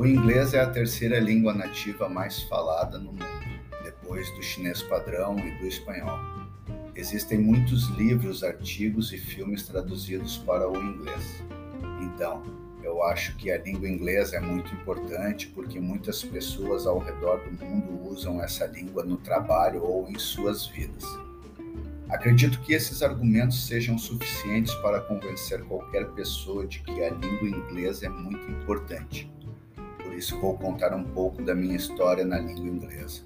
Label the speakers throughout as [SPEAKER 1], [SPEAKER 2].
[SPEAKER 1] O inglês é a terceira língua nativa mais falada no mundo, depois do chinês padrão e do espanhol. Existem muitos livros, artigos e filmes traduzidos para o inglês. Então, eu acho que a língua inglesa é muito importante porque muitas pessoas ao redor do mundo usam essa língua no trabalho ou em suas vidas. Acredito que esses argumentos sejam suficientes para convencer qualquer pessoa de que a língua inglesa é muito importante. Isso, vou contar um pouco da minha história na língua inglesa.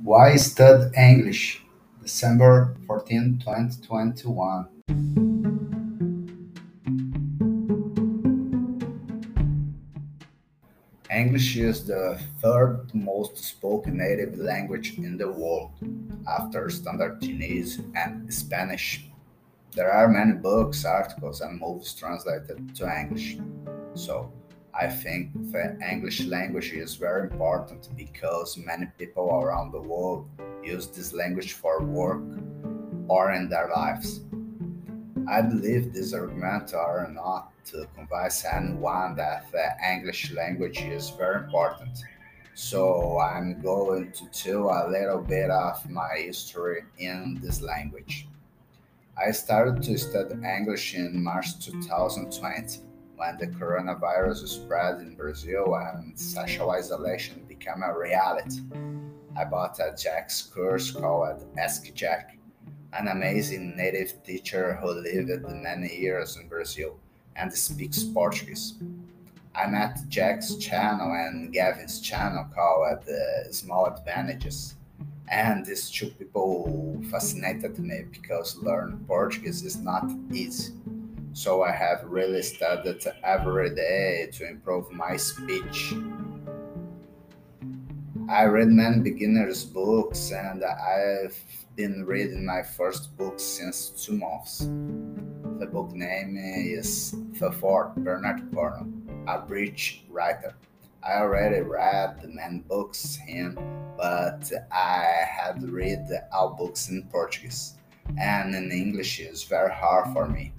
[SPEAKER 1] Why Stud English? December 14, 2021. English is the third most spoken native language in the world, after Standard Chinese and Spanish. There are many books, articles, and movies translated to English. So, I think the English language is very important because many people around the world use this language for work or in their lives. I believe these arguments are not to convince anyone that the English language is very important. So I'm going to tell a little bit of my history in this language. I started to study English in March 2020 when the coronavirus spread in Brazil and social isolation became a reality. I bought a Jack's course called Ask Jack, an amazing native teacher who lived many years in Brazil and speaks Portuguese. I met Jack's channel and Gavin's channel called uh, Small Advantages. And these two people fascinated me because learn Portuguese is not easy. So I have really studied every day to improve my speech. I read many beginners' books and I've been reading my first book since two months. The book name is The Fort Bernard Cornwell, a British writer. I already read the many books him, but I had read all books in Portuguese, and in English is very hard for me.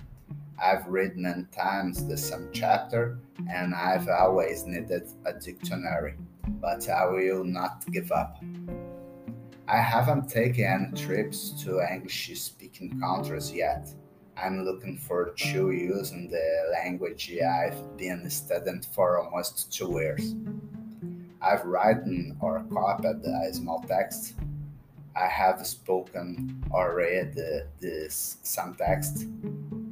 [SPEAKER 1] I've read many times the same chapter, and I've always needed a dictionary, but I will not give up. I haven't taken any trips to English speaking countries yet. I'm looking for to using the language I've been studying for almost two years. I've written or copied a small text. I have spoken or read this some text.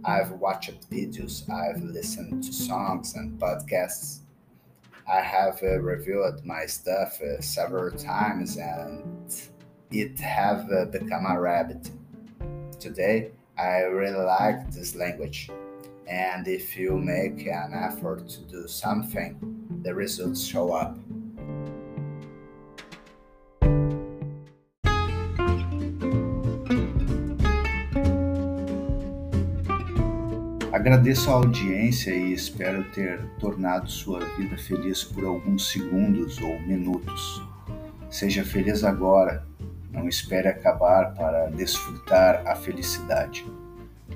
[SPEAKER 1] I've watched videos. I've listened to songs and podcasts. I have reviewed my stuff several times and it have become a habit. Today, I really like this language, and if you make an effort to do something, the results show up. Agradeço a audiência e espero ter tornado sua vida feliz por alguns segundos ou minutos. Seja feliz agora não espere acabar para desfrutar a felicidade.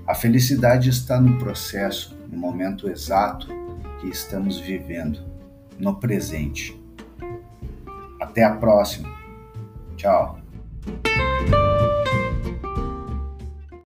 [SPEAKER 1] A felicidade está no processo, no momento exato que estamos vivendo, no presente. Até a próxima. Tchau.